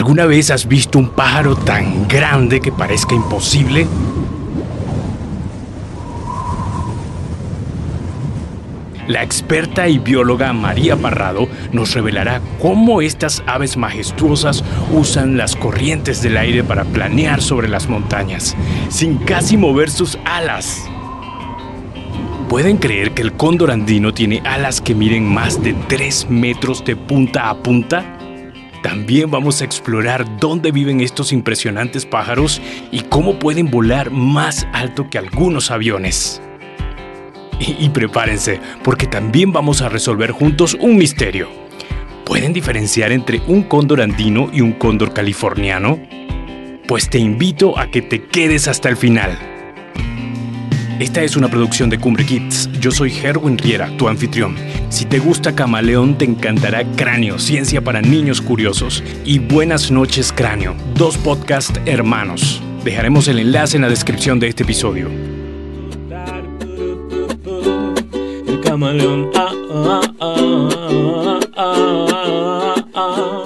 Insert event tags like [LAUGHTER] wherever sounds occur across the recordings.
¿Alguna vez has visto un pájaro tan grande que parezca imposible? La experta y bióloga María Parrado nos revelará cómo estas aves majestuosas usan las corrientes del aire para planear sobre las montañas, sin casi mover sus alas. ¿Pueden creer que el cóndor andino tiene alas que miden más de 3 metros de punta a punta? También vamos a explorar dónde viven estos impresionantes pájaros y cómo pueden volar más alto que algunos aviones. Y, prepárense, porque también vamos a resolver juntos un misterio. ¿Pueden diferenciar entre un cóndor andino y un cóndor californiano? Pues te invito a que te quedes hasta el final. Esta es una producción de Cumbre Kids. Yo soy Herwin Riera, tu anfitrión. Si te gusta Camaleón, te encantará Cráneo, ciencia para niños curiosos. Y Buenas noches, Cráneo, dos podcast hermanos. Dejaremos el enlace en la descripción de este episodio. camaleón. Ah, ah, ah,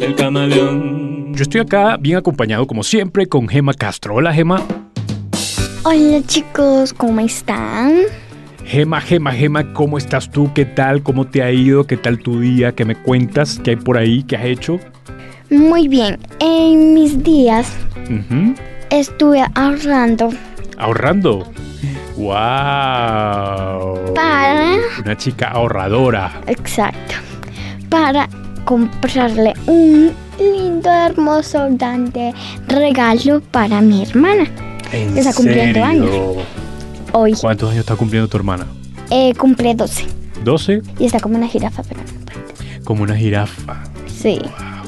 el camaleón. Yo estoy acá bien acompañado como siempre con Gema Castro. Hola Gema. Hola chicos, ¿cómo están? Gema, Gema, Gema, ¿cómo estás tú? ¿Qué tal? ¿Cómo te ha ido? ¿Qué tal tu día? ¿Qué me cuentas? ¿Qué hay por ahí? ¿Qué has hecho? Muy bien. En mis días estuve ahorrando. ¿Ahorrando? ¡Wow! Para. Una chica ahorradora. Exacto. Para comprarle un lindo, hermoso, grande regalo para mi hermana. ¿En está cumpliendo años. Hoy. ¿Cuántos años está cumpliendo tu hermana? Eh, cumple 12. ¿12? Y está como una jirafa, pero no Como una jirafa. Sí.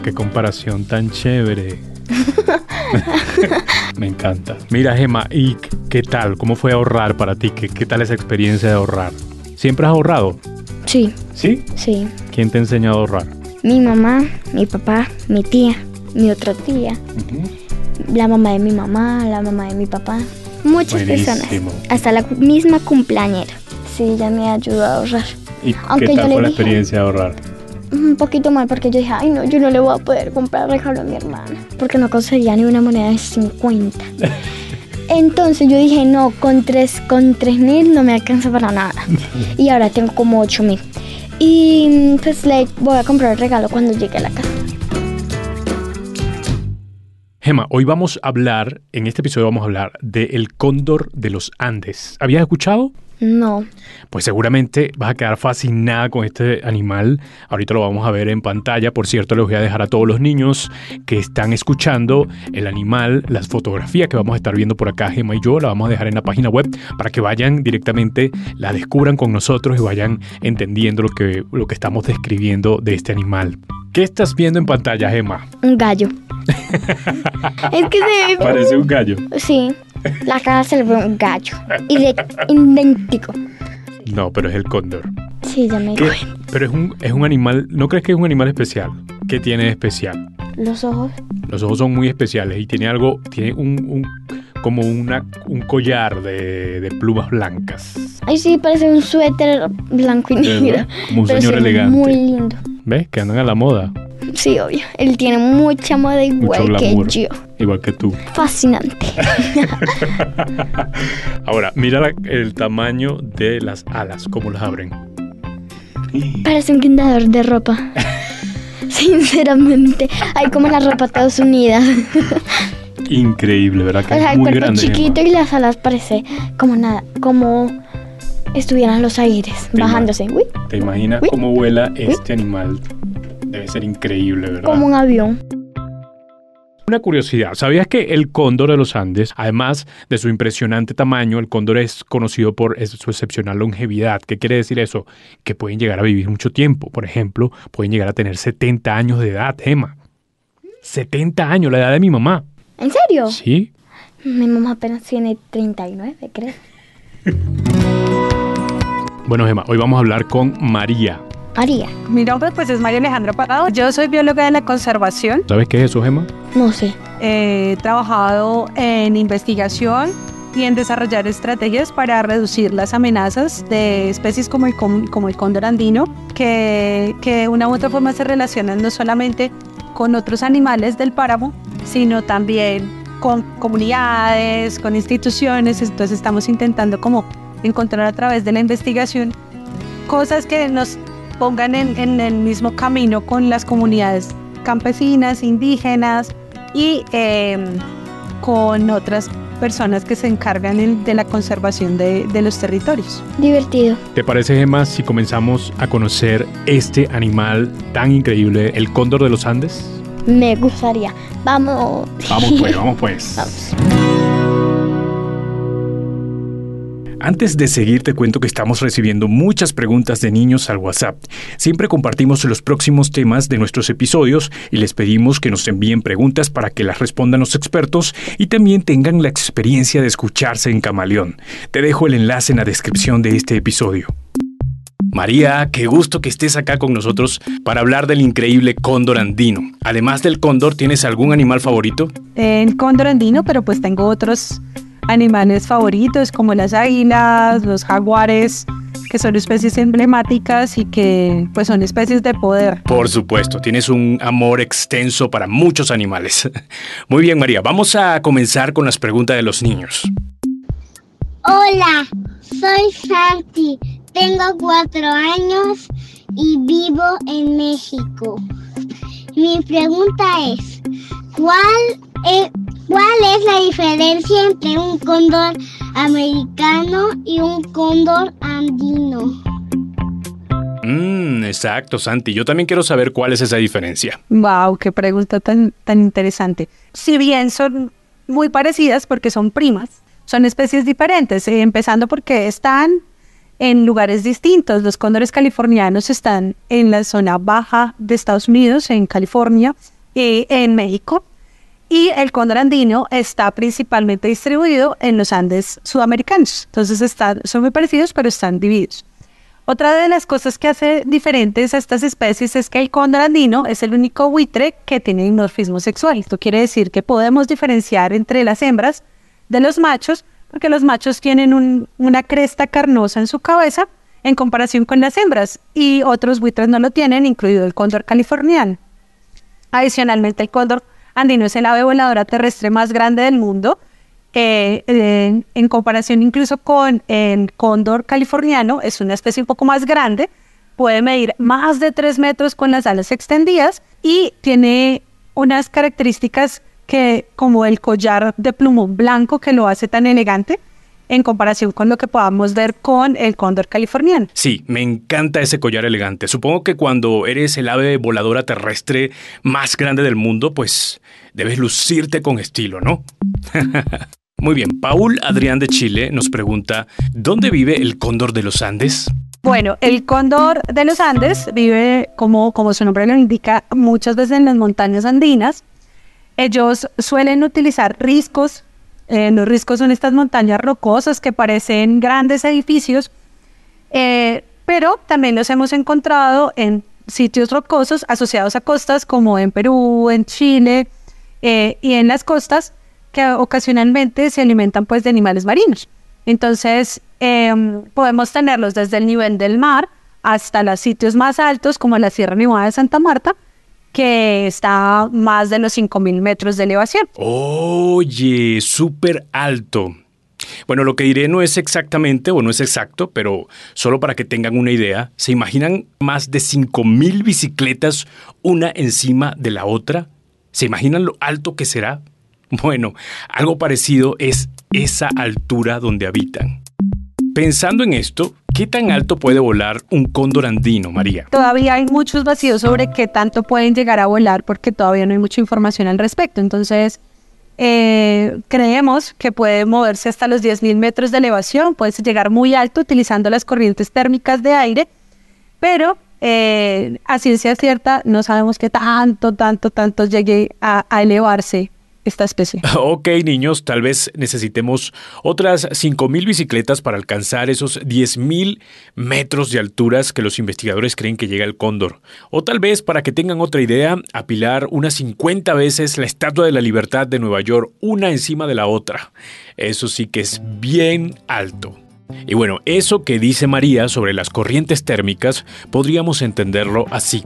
¡Qué comparación tan chévere! [LAUGHS] Me encanta. Mira, Gemma, ¿y qué tal? ¿Cómo fue ahorrar para ti? ¿Qué, ¿Qué, tal esa experiencia de ahorrar? ¿Siempre has ahorrado? Sí. ¿Sí? Sí. ¿Quién te ha enseñado a ahorrar? Mi mamá, mi papá, mi tía, mi otra tía, la mamá de mi mamá, la mamá de mi papá. Muchas personas. Hasta la misma cumpleañera. Sí, ya me ayudado a ahorrar. ¿Y qué tal fue la experiencia de ahorrar? un poquito mal porque yo dije, ay no, yo no le voy a poder comprar regalo a mi hermana porque no conseguía ni una moneda de 50. [LAUGHS] Entonces yo dije, no, con 3 con tres mil no me alcanza para nada. [LAUGHS] Y ahora tengo como 8 mil. Y pues le voy a comprar el regalo cuando llegue a la casa. Gema, hoy vamos a hablar, en este episodio vamos a hablar de el cóndor de los Andes. ¿Habías escuchado? No. Pues seguramente vas a quedar fascinada con este animal. Ahorita lo vamos a ver en pantalla. Por cierto, les voy a dejar a todos los niños que están escuchando el animal, las fotografías que vamos a estar viendo por acá, Gemma y yo, la vamos a dejar en la página web para que vayan directamente, la descubran con nosotros y vayan entendiendo lo que, lo que estamos describiendo de este animal. ¿Qué estás viendo en pantalla, Gemma? Un gallo. [LAUGHS] es que se Parece un gallo. Sí. La cara se le ve un gallo. idéntico. No, pero es el cóndor. Sí, ya me Pero es un, es un animal. ¿No crees que es un animal especial? ¿Qué tiene de especial? Los ojos. Los ojos son muy especiales y tiene algo. Tiene un, un como una, un collar de, de, plumas blancas. Ay, sí, parece un suéter blanco y negro. Como un señor elegante. Muy lindo. ¿Ves? Que andan a la moda. Sí, obvio. Él tiene mucha moda igual que yo. Igual que tú. Fascinante. [LAUGHS] Ahora, mira el tamaño de las alas, cómo las abren. Parece un guindador de ropa. [LAUGHS] Sinceramente. Hay como la ropa todas unidas. Increíble, ¿verdad? Que es muy grande, chiquito y las alas parece como nada, como estuvieran los aires bajándose. ¿Te imaginas cómo vuela este animal Debe ser increíble, ¿verdad? Como un avión. Una curiosidad, ¿sabías que el cóndor de los Andes, además de su impresionante tamaño, el cóndor es conocido por su excepcional longevidad? ¿Qué quiere decir eso? Que pueden llegar a vivir mucho tiempo. Por ejemplo, pueden llegar a tener 70 años de edad, Emma. 70 años, la edad de mi mamá. ¿En serio? Sí. Mi mamá apenas tiene 39, creo. [LAUGHS] bueno, Emma, hoy vamos a hablar con María. María. Mi nombre pues es María Alejandra Parado. Yo soy bióloga de la conservación. ¿Sabes qué es eso, Gemma? No sé. He trabajado en investigación y en desarrollar estrategias para reducir las amenazas de especies como el, como el cóndor andino, que, que de una u otra forma se relacionan no solamente con otros animales del páramo, sino también con comunidades, con instituciones. Entonces estamos intentando como encontrar a través de la investigación cosas que nos pongan en, el mismo camino con las comunidades campesinas, indígenas y em, con otras personas que se encargan de la conservación de, de, los territorios. Divertido. ¿Te parece, Gemma, si comenzamos a conocer este animal tan increíble, el cóndor de los Andes? Me gustaría. Vamos. Vamos pues, [LAUGHS] vamos pues. vamos. Antes de seguir te cuento que estamos recibiendo muchas preguntas de niños al WhatsApp. Siempre compartimos los próximos temas de nuestros episodios y les pedimos que nos envíen preguntas para que las respondan los expertos y también tengan la experiencia de escucharse en Camaleón. Te dejo el enlace en la descripción de este episodio. María, qué gusto que estés acá con nosotros para hablar del increíble cóndor andino. Además del cóndor, ¿tienes algún animal favorito? El cóndor andino, pero pues tengo otros animales favoritos como las águilas, los jaguares, que son especies emblemáticas y que pues son especies de poder. Por supuesto, tienes un amor extenso para muchos animales. [LAUGHS] Muy bien, María, vamos a comenzar con las preguntas de los niños. Hola, soy Santi, tengo cuatro años y vivo en México. Mi pregunta es, ¿cuál es, ¿Cuál es la diferencia entre un cóndor americano y un cóndor andino? Mmm, exacto, Santi. Yo también quiero saber cuál es esa diferencia. Wow, qué pregunta tan, tan interesante. Si bien son muy parecidas porque son primas, son especies diferentes, eh, empezando porque están en lugares distintos. Los cóndores californianos están en la zona baja de Estados Unidos, en California, y en México y el cóndor andino está principalmente distribuido en los Andes sudamericanos. Entonces están, son muy parecidos, pero están divididos. Otra de las cosas que hace diferentes a estas especies es que el cóndor andino es el único buitre que tiene dimorfismo sexual. Esto quiere decir que podemos diferenciar entre las hembras de los machos, porque los machos tienen una cresta carnosa en su cabeza en comparación con las hembras, y otros buitres no lo tienen, incluido el cóndor californiano. Adicionalmente, el cóndor andino es el ave voladora terrestre más grande del mundo, eh, en comparación incluso con el cóndor californiano, es una especie un poco más grande, puede medir más de 3 metros con las alas extendidas y tiene unas características que como el collar de plumón blanco que lo hace tan elegante en comparación con lo que podamos ver con el cóndor californiano. Sí, me encanta ese collar elegante. Supongo que cuando eres el ave voladora terrestre más grande del mundo, pues debes lucirte con estilo, ¿no? [LAUGHS] Muy bien, Paul Adrián de Chile nos pregunta, ¿dónde vive el cóndor de los Andes? Bueno, el cóndor de los Andes vive, como, como su nombre lo indica, muchas veces en las montañas andinas. Ellos suelen utilizar riscos eh, los riscos son estas montañas rocosas que parecen grandes edificios, eh, pero también los hemos encontrado en sitios rocosos asociados a costas como en Perú, en Chile eh, y en las costas que ocasionalmente se alimentan pues de animales marinos. Entonces em, podemos tenerlos desde el nivel del mar hasta los sitios más altos como la Sierra Nevada de Santa Marta, que está más de los 5.000 metros de elevación. Oye, súper alto. Bueno, lo que diré no es exactamente o no es exacto, pero solo para que tengan una idea, ¿se imaginan más de 5.000 bicicletas una encima de la otra? ¿Se imaginan lo alto que será? Bueno, algo parecido es esa altura donde habitan. Pensando en esto, ¿qué tan alto puede volar un cóndor andino, María? Todavía hay muchos vacíos sobre qué tanto pueden llegar a volar porque todavía no hay mucha información al respecto. Entonces, eh, creemos que puede moverse hasta los 10.000 metros de elevación, puede llegar muy alto utilizando las corrientes térmicas de aire, pero eh, a ciencia cierta no sabemos qué tanto, tanto, tanto llegue a elevarse esta especie. [LAUGHS] Ok, niños, tal vez necesitemos otras 5.000 bicicletas para alcanzar esos 10.000 metros de alturas que los investigadores creen que llega el cóndor. O tal vez, para que tengan otra idea, apilar unas 50 veces la Estatua de la Libertad de Nueva York, una encima de la otra. Eso sí que es bien alto. Y bueno, eso que dice María sobre las corrientes térmicas podríamos entenderlo así.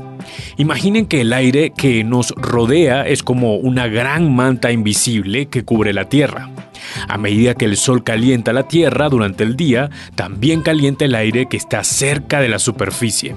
Imaginen que el aire que nos rodea es como una gran manta invisible que cubre la Tierra. A medida que el sol calienta la Tierra durante el día, también calienta el aire que está cerca de la superficie.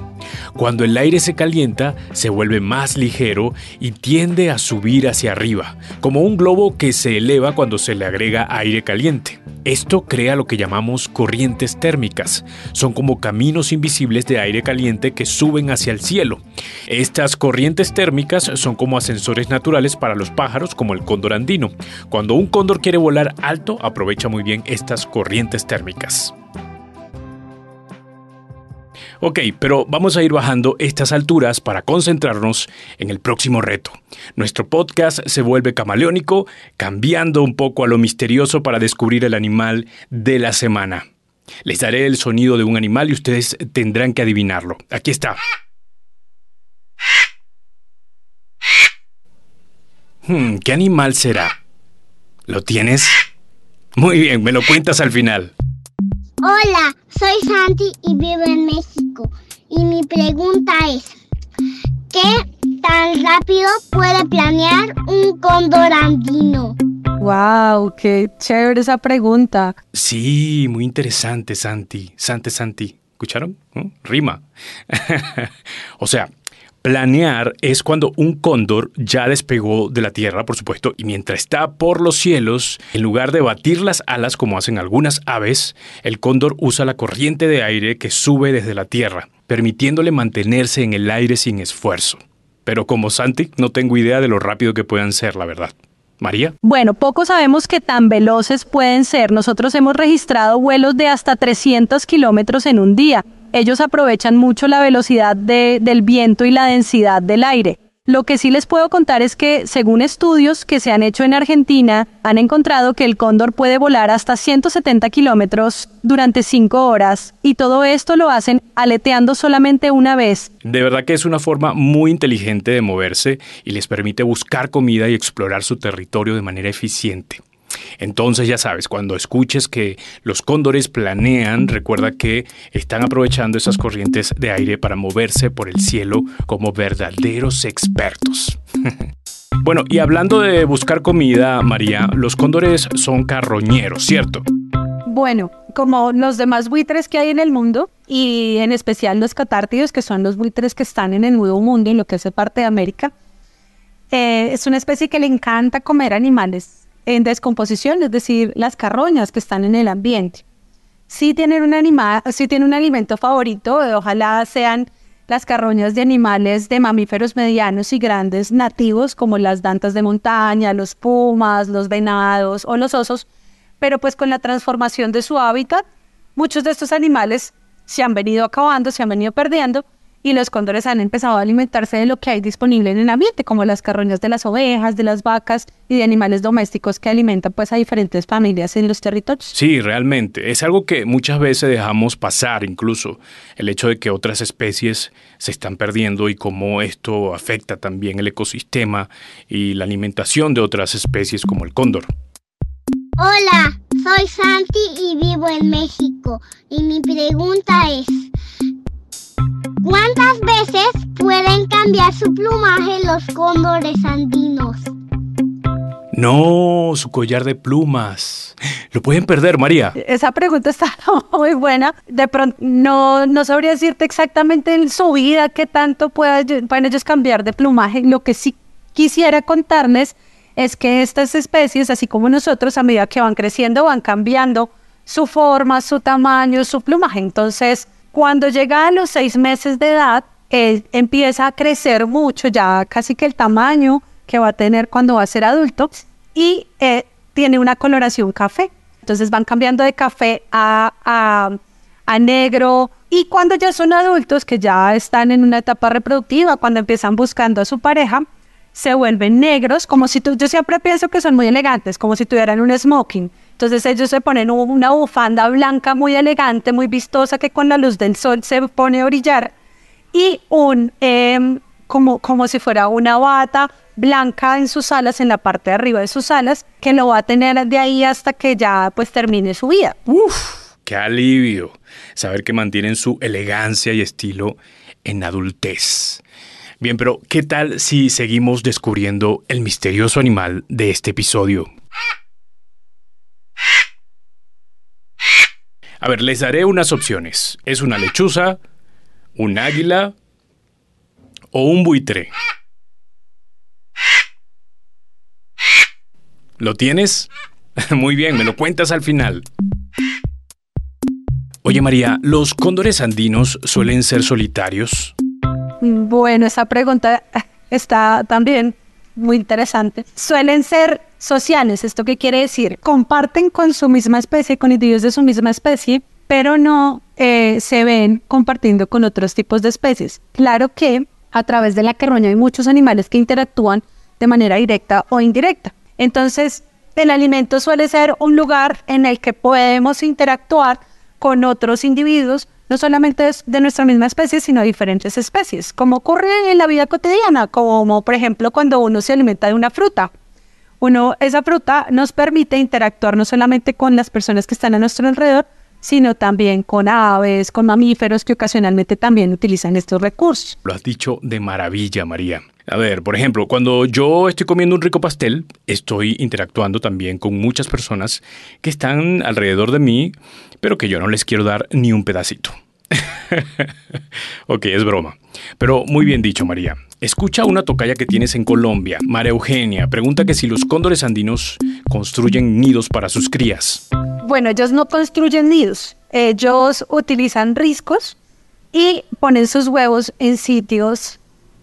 Cuando el aire se calienta, se vuelve más ligero y tiende a subir hacia arriba, como un globo que se eleva cuando se le agrega aire caliente. Esto crea lo que llamamos corrientes térmicas. Son como caminos invisibles de aire caliente que suben hacia el cielo. Estas corrientes térmicas son como ascensores naturales para los pájaros como el cóndor andino. Cuando un cóndor quiere volar alto, aprovecha muy bien estas corrientes térmicas. Ok, pero vamos a ir bajando estas alturas para concentrarnos en el próximo reto. Nuestro podcast se vuelve camaleónico, cambiando un poco a lo misterioso para descubrir el animal de la semana. Les daré el sonido de un animal y ustedes tendrán que adivinarlo. Aquí está. Hmm, ¿Qué animal será? ¿Lo tienes? Muy bien, me lo cuentas al final. Hola, soy Santi y vivo en México. Y mi pregunta es, ¿qué tan rápido puede planear un cóndor andino? Wow, qué chévere esa pregunta. Sí, muy interesante, Santi. Santi, Santi. ¿Escucharon? Rima. [LAUGHS] o sea, Planear es cuando un cóndor ya despegó de la tierra, por supuesto, y mientras está por los cielos, en lugar de batir las alas como hacen algunas aves, el cóndor usa la corriente de aire que sube desde la tierra, permitiéndole mantenerse en el aire sin esfuerzo. Pero como Santi, no tengo idea de lo rápido que puedan ser, la verdad. María. Bueno, poco sabemos que tan veloces pueden ser. Nosotros hemos registrado vuelos de hasta 300 kilómetros en un día ellos aprovechan mucho la velocidad del viento y la densidad del aire. Lo que sí les puedo contar es que, según estudios que se han hecho en Argentina, han encontrado que el cóndor puede volar hasta 170 kilómetros durante 5 horas y todo esto lo hacen aleteando solamente una vez. De verdad que es una forma muy inteligente de moverse y les permite buscar comida y explorar su territorio de manera eficiente. Entonces ya sabes, cuando escuches que los cóndores planean, recuerda que están aprovechando esas corrientes de aire para moverse por el cielo como verdaderos expertos. [LAUGHS] bueno, y hablando de buscar comida, María, los cóndores son carroñeros, ¿cierto? Bueno, como los demás buitres que hay en el mundo, y en especial los catártidos, que son los buitres que están en el Nuevo Mundo, en lo que hace parte de América, eh, es una especie que le encanta comer animales en descomposición, es decir, las carroñas que están en el ambiente. Si tienen un, animal, si tienen un alimento favorito, ojalá sean las carroñas de animales de mamíferos medianos y grandes nativos como las dantas de montaña, los pumas, los venados o los osos, pero pues con la transformación de su hábitat, muchos de estos animales se han venido acabando, se han venido perdiendo y los cóndores han empezado a alimentarse de lo que hay disponible en el ambiente, como las carroñas de las ovejas, de las vacas y de animales domésticos que alimentan pues a diferentes familias en los territorios. Sí, realmente. Es algo que muchas veces dejamos pasar, incluso el hecho de que otras especies se están perdiendo y cómo esto afecta también el ecosistema y la alimentación de otras especies como el cóndor. Hola, soy Santi y vivo en México. Y mi pregunta es, ¿Cuántas veces pueden cambiar su plumaje los cóndores andinos? No, su collar de plumas. Lo pueden perder, María. Esa pregunta está [LAUGHS] muy buena. De pronto, no, no sabría decirte exactamente en su vida qué tanto pueden, pueden ellos cambiar de plumaje. Lo que sí quisiera contarles es que estas especies, así como nosotros, a medida que van creciendo, van cambiando su forma, su tamaño, su plumaje. Entonces, cuando llega a los seis meses de edad, él empieza a crecer mucho, ya casi que el tamaño que va a tener cuando va a ser adulto, y eh, tiene una coloración café. Entonces van cambiando de café a, a, negro, y cuando ya son adultos, que ya están en una etapa reproductiva, cuando empiezan buscando a su pareja, se vuelven negros, como si tú, yo siempre pienso que son muy elegantes, como si tuvieran un smoking. Entonces ellos se ponen una bufanda blanca muy elegante, muy vistosa, que con la luz del sol se pone a brillar, y un, em, como, como si fuera una bata blanca en sus alas, en la parte de arriba de sus alas, que lo va a tener de ahí hasta que ya pues termine su vida. Uf, qué alivio saber que mantienen su elegancia y estilo en adultez. Bien, pero ¿qué tal si seguimos descubriendo el misterioso animal de este episodio? A ver, les daré unas opciones. ¿Es una lechuza, un águila o un buitre? ¿Lo tienes? [LAUGHS] Muy bien, me lo cuentas al final. Oye María, ¿los cóndores andinos suelen ser solitarios? Bueno, esa pregunta está también muy interesante. Suelen ser sociales, ¿esto qué quiere decir? Comparten con su misma especie, con individuos de su misma especie, pero no eh, se ven compartiendo con otros tipos de especies. Claro que a través de la carroña hay muchos animales que interactúan de manera directa o indirecta. Entonces, el alimento suele ser un lugar en el que podemos interactuar con otros individuos, no solamente de nuestra misma especie, sino de diferentes especies, como ocurre en la vida cotidiana, como por ejemplo cuando uno se alimenta de una fruta. Uno, esa fruta nos permite interactuar no solamente con las personas que están a nuestro alrededor, sino también con aves, con mamíferos que ocasionalmente también utilizan estos recursos. Lo has dicho de maravilla, María. A ver, por ejemplo, cuando yo estoy comiendo un rico pastel, estoy interactuando también con muchas personas que están alrededor de mí, pero que yo no les quiero dar ni un pedacito. [LAUGHS] ok, es broma. Pero muy bien dicho, María. Escucha una tocaya que tienes en Colombia. María Eugenia pregunta que si los cóndores andinos construyen nidos para sus crías. Bueno, ellos no construyen nidos. Ellos utilizan riscos y ponen sus huevos en sitios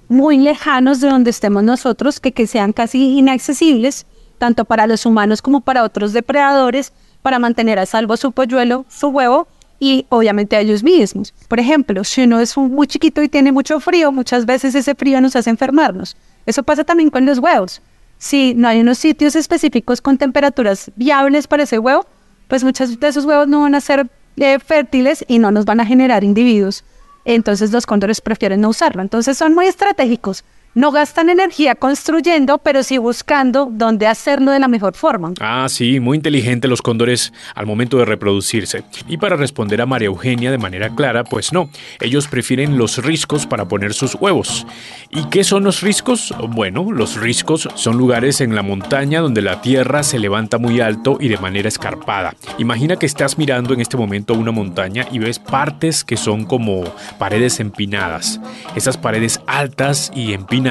muy lejanos de donde estemos nosotros, que, que sean casi inaccesibles, tanto para los humanos como para otros depredadores, para mantener a salvo su polluelo, su huevo y obviamente a ellos mismos. Por ejemplo, si uno es muy chiquito y tiene mucho frío, muchas veces ese frío nos hace enfermarnos. Eso pasa también con los huevos. Si no hay unos sitios específicos con temperaturas viables para ese huevo, pues muchos de esos huevos no van a ser eh, fértiles y no nos van a generar individuos entonces los cóndores prefieren no usarlo. Entonces son muy estratégicos no gastan energía construyendo, pero sí buscando dónde hacerlo de la mejor forma. Ah, sí, muy inteligente los cóndores al momento de reproducirse. Y para responder a María Eugenia de manera clara, pues no, ellos prefieren los riscos para poner sus huevos. ¿Y qué son los riscos? Bueno, los riscos son lugares en la montaña donde la tierra se levanta muy alto y de manera escarpada. Imagina que estás mirando en este momento una montaña y ves partes que son como paredes empinadas. Esas paredes altas y empinadas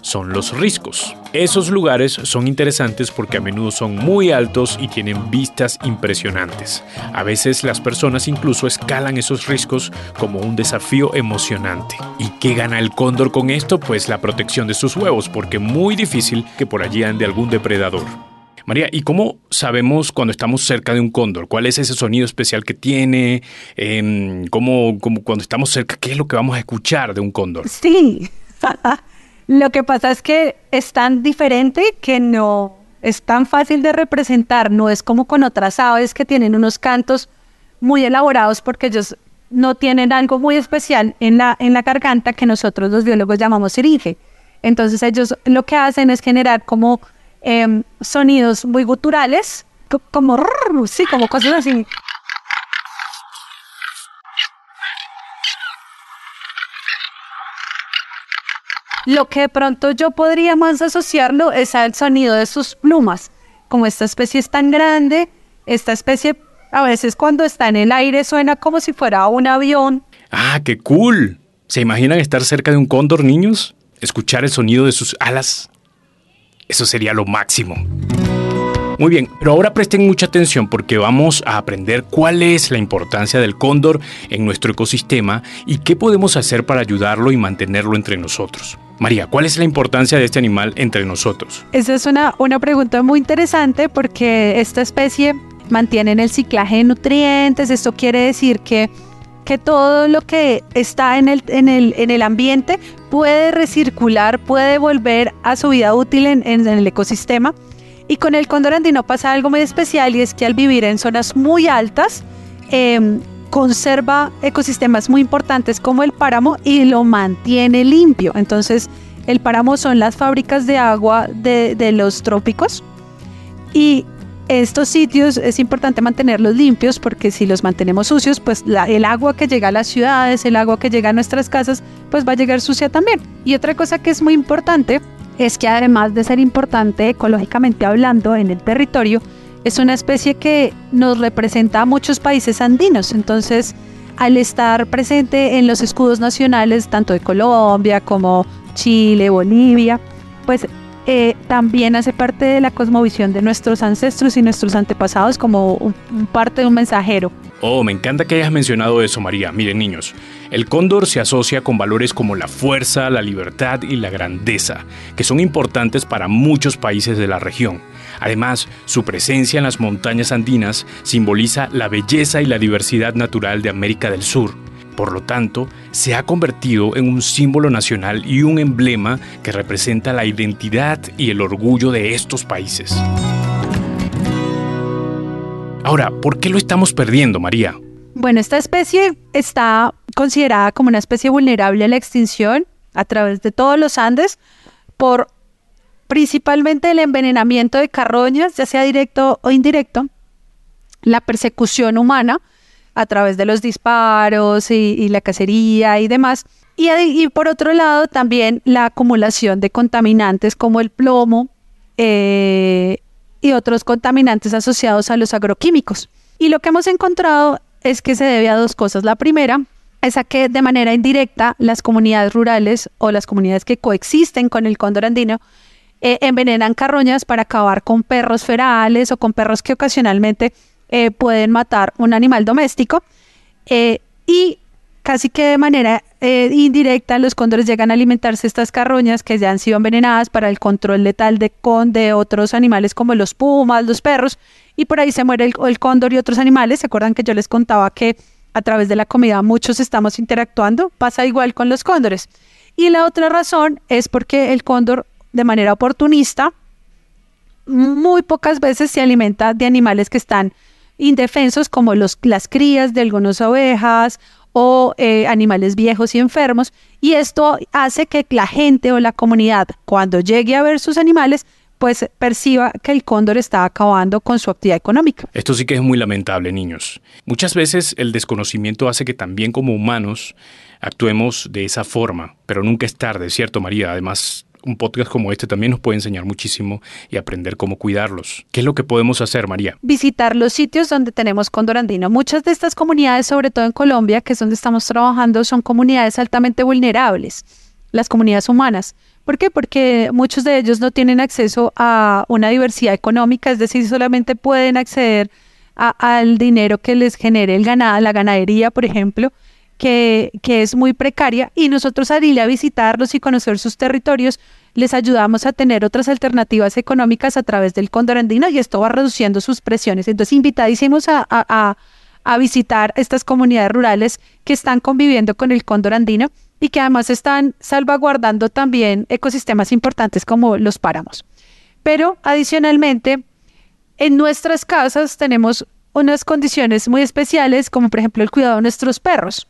son los riscos. Esos lugares son interesantes porque a menudo son muy altos y tienen vistas impresionantes. A veces las personas incluso escalan esos riscos como un desafío emocionante. ¿Y qué gana el cóndor con esto? Pues la protección de sus huevos, porque muy difícil que por allí ande algún depredador. María, ¿y cómo sabemos cuando estamos cerca de un cóndor? ¿Cuál es ese sonido especial que tiene? Eh, ¿cómo, cómo, cuando estamos cerca, qué es lo que vamos a escuchar de un cóndor? Sí, [LAUGHS] Lo que pasa es que es tan diferente que no es tan fácil de representar, no es como con otras aves que tienen unos cantos muy elaborados porque ellos no tienen algo muy especial en la, en la garganta que nosotros los biólogos llamamos siringe. Entonces ellos lo que hacen es generar como em, sonidos muy guturales, como, sí, como cosas así. Lo que de pronto yo podría más asociarlo es al sonido de sus plumas. Como esta especie es tan grande, esta especie a veces cuando está en el aire suena como si fuera un avión. Ah, qué cool. ¿Se imaginan estar cerca de un cóndor, niños? Escuchar el sonido de sus alas. Eso sería lo máximo. Muy bien, pero ahora presten mucha atención porque vamos a aprender cuál es la importancia del cóndor en nuestro ecosistema y qué podemos hacer para ayudarlo y mantenerlo entre nosotros. María, ¿cuál es la importancia de este animal entre nosotros? Esa es una, una pregunta muy interesante porque esta especie mantiene el ciclaje de nutrientes. Esto quiere decir que, que todo lo que está en el, en, el, en el ambiente puede recircular, puede volver a su vida útil en, en el ecosistema. Y con el cóndor andino pasa algo muy especial y es que al vivir en zonas muy altas, em, conserva ecosistemas muy importantes como el páramo y lo mantiene limpio. Entonces, el páramo son las fábricas de agua de, los trópicos y estos sitios es importante mantenerlos limpios porque si los mantenemos sucios, pues el agua que llega a las ciudades, el agua que llega a nuestras casas, pues va a llegar sucia también. Y otra cosa que es muy importante es que además de ser importante ecológicamente hablando en el territorio, es una especie que nos representa a muchos países andinos. Entonces, al estar presente en los escudos nacionales, tanto de Colombia como Chile, Bolivia, pues eh, también hace parte de la cosmovisión de nuestros ancestros y nuestros antepasados como parte de un mensajero. Oh, me encanta que hayas mencionado eso, María. Miren, niños, el cóndor se asocia con valores como la fuerza, la libertad y la grandeza, que son importantes para muchos países de la región. Además, su presencia en las montañas andinas simboliza la belleza y la diversidad natural de América del Sur por lo tanto, se ha convertido en un símbolo nacional y un emblema que representa la identidad y el orgullo de estos países. Ahora, ¿por qué lo estamos perdiendo, María? Bueno, esta especie está considerada como una especie vulnerable a la extinción a través de todos los Andes por principalmente el envenenamiento de carroñas, ya sea directo o indirecto, la persecución humana, a través de los disparos y, la cacería y demás. Y, por otro lado, también la acumulación de contaminantes como el plomo eh, y otros contaminantes asociados a los agroquímicos. Y lo que hemos encontrado es que se debe a dos cosas. La primera es a que de manera indirecta las comunidades rurales o las comunidades que coexisten con el cóndor andino eh, envenenan carroñas para acabar con perros ferales o con perros que ocasionalmente eh, pueden matar un animal doméstico eh, y casi que de manera eh, indirecta los cóndores llegan a alimentarse estas carroñas que ya han sido envenenadas para el control letal de, con, de otros animales como los pumas, los perros, y por ahí se muere el, el cóndor y otros animales. ¿Se acuerdan que yo les contaba que a través de la comida muchos estamos interactuando? Pasa igual con los cóndores. Y la otra razón es porque el cóndor de manera oportunista muy pocas veces se alimenta de animales que están indefensos como los, las crías de algunas ovejas o eh, animales viejos y enfermos. Y esto hace que la gente o la comunidad, cuando llegue a ver sus animales, pues perciba que el cóndor está acabando con su actividad económica. Esto sí que es muy lamentable, niños. Muchas veces el desconocimiento hace que también como humanos actuemos de esa forma, pero nunca es tarde, ¿cierto, María? Además, un podcast como este también nos puede enseñar muchísimo y aprender cómo cuidarlos. ¿Qué es lo que podemos hacer, María? Visitar los sitios donde tenemos cóndor andino. Muchas de estas comunidades, sobre todo en Colombia, que es donde estamos trabajando, son comunidades altamente vulnerables, las comunidades humanas. ¿Por qué? Porque muchos de ellos no tienen acceso a una diversidad económica, es decir, solamente pueden acceder al dinero que les genere el ganado, la ganadería, por ejemplo, que, es muy precaria y nosotros al ir a visitarlos y conocer sus territorios, les ayudamos a tener otras alternativas económicas a través del cóndor andino y esto va reduciendo sus presiones. Entonces, invitadísimos a, a, a visitar estas comunidades rurales que están conviviendo con el cóndor andino y que además están salvaguardando también ecosistemas importantes como los páramos. Pero adicionalmente, en nuestras casas tenemos unas condiciones muy especiales, como por ejemplo el cuidado de nuestros perros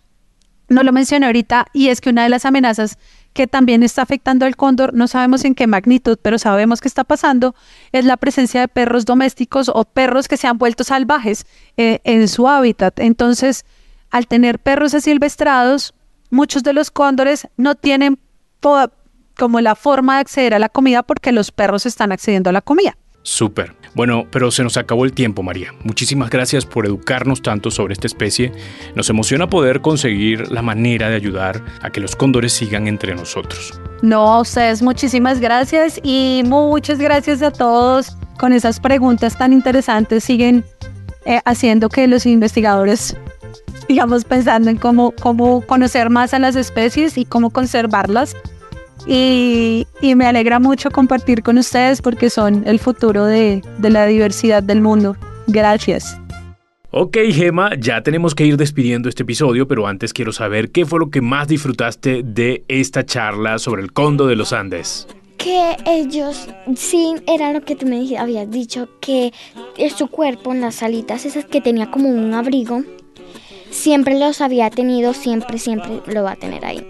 no lo mencioné ahorita, y es que una de las amenazas que también está afectando al cóndor, no sabemos en qué magnitud, pero sabemos que está pasando, es la presencia de perros domésticos o perros que se han vuelto salvajes eh, en su hábitat. Entonces, al tener perros asilvestrados, muchos de los cóndores no tienen como la forma de acceder a la comida porque los perros están accediendo a la comida. Súper. Bueno, pero se nos acabó el tiempo, María. Muchísimas gracias por educarnos tanto sobre esta especie. Nos emociona poder conseguir la manera de ayudar a que los cóndores sigan entre nosotros. No, a ustedes muchísimas gracias y muchas gracias a todos con esas preguntas tan interesantes. Siguen eh, haciendo que los investigadores digamos pensando en cómo, cómo conocer más a las especies y cómo conservarlas y, me alegra mucho compartir con ustedes porque son el futuro de, de la diversidad del mundo. Gracias. Ok, Gema, ya tenemos que ir despidiendo este episodio, pero antes quiero saber qué fue lo que más disfrutaste de esta charla sobre el condo de los Andes. Que ellos, sí, era lo que tú me habías dicho, que su cuerpo en las alitas, esas que tenía como un abrigo, siempre los había tenido, siempre, siempre lo va a tener ahí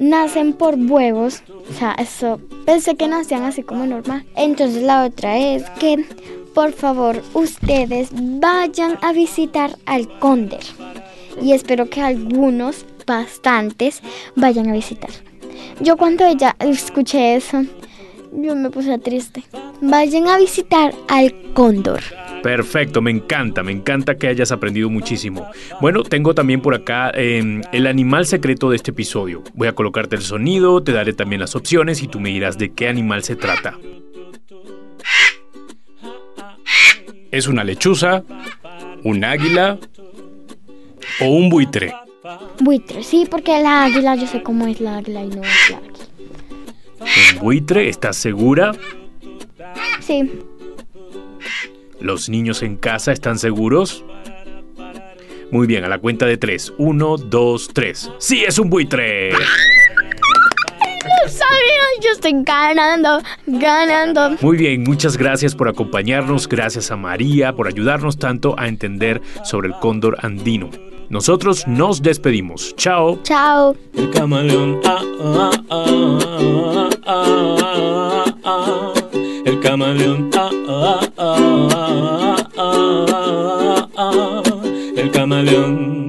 nacen por huevos. O sea, eso pensé que nacían así como normal. Entonces la otra es que por favor, ustedes vayan a visitar al cóndor. Y espero que algunos, bastantes, vayan a visitar. Yo cuando ella escuché eso, yo me puse triste. Vayan a visitar al cóndor. Perfecto, me encanta, me encanta que hayas aprendido muchísimo. Bueno, tengo también por acá em, el animal secreto de este episodio. Voy a colocarte el sonido, te daré también las opciones y tú me dirás de qué animal se trata. ¿Es una lechuza, un águila o un buitre? Buitre, sí, porque la águila, yo sé cómo es la águila y no es la águila. ¿Un buitre? ¿Estás segura? Sí. ¿Los niños en casa están seguros? Muy bien, a la cuenta de tres. Uno, dos, tres. ¡Sí, es un buitre! ¡Lo sabía! Yo estoy ganando, ganando. Muy bien, muchas gracias por acompañarnos. Gracias a María por ayudarnos tanto a entender sobre el cóndor andino. Nosotros nos despedimos. Chao. Chao. El camaleón, ah, ah, ah, ah, ah, ah. El camaleón, ah, ah, ah, ah, ah, ah. El camaleón.